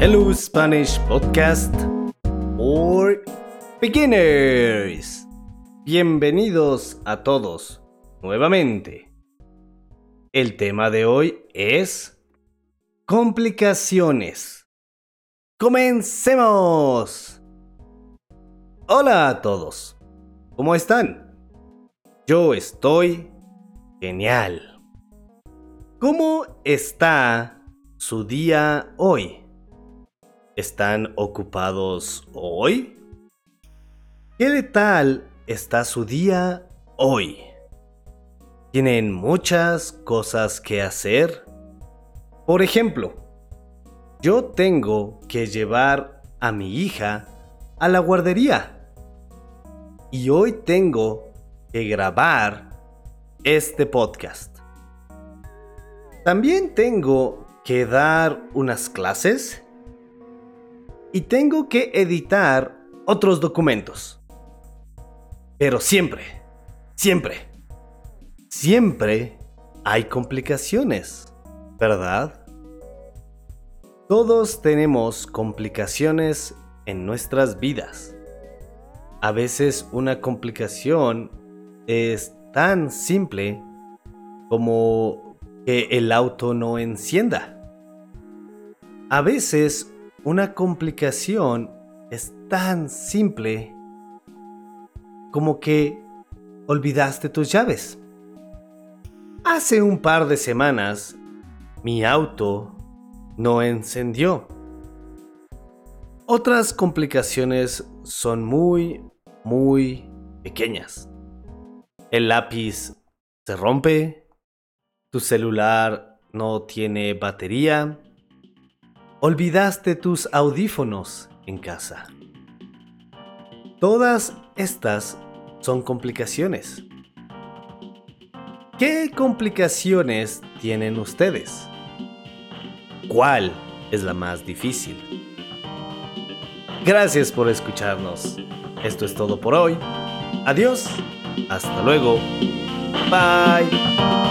Hello Spanish Podcast for Beginners. Bienvenidos a todos nuevamente. El tema de hoy es complicaciones. ¡Comencemos! Hola a todos. ¿Cómo están? Yo estoy genial. ¿Cómo está su día hoy? ¿Están ocupados hoy? ¿Qué tal está su día hoy? ¿Tienen muchas cosas que hacer? Por ejemplo, yo tengo que llevar a mi hija a la guardería. Y hoy tengo que grabar este podcast. También tengo que dar unas clases y tengo que editar otros documentos. Pero siempre, siempre, siempre hay complicaciones, ¿verdad? Todos tenemos complicaciones en nuestras vidas. A veces una complicación es tan simple como que el auto no encienda. A veces una complicación es tan simple como que olvidaste tus llaves. Hace un par de semanas mi auto no encendió. Otras complicaciones son muy, muy pequeñas. El lápiz se rompe, tu celular no tiene batería, olvidaste tus audífonos en casa. Todas estas son complicaciones. ¿Qué complicaciones tienen ustedes? ¿Cuál es la más difícil? Gracias por escucharnos. Esto es todo por hoy. Adiós. Hasta luego. Bye.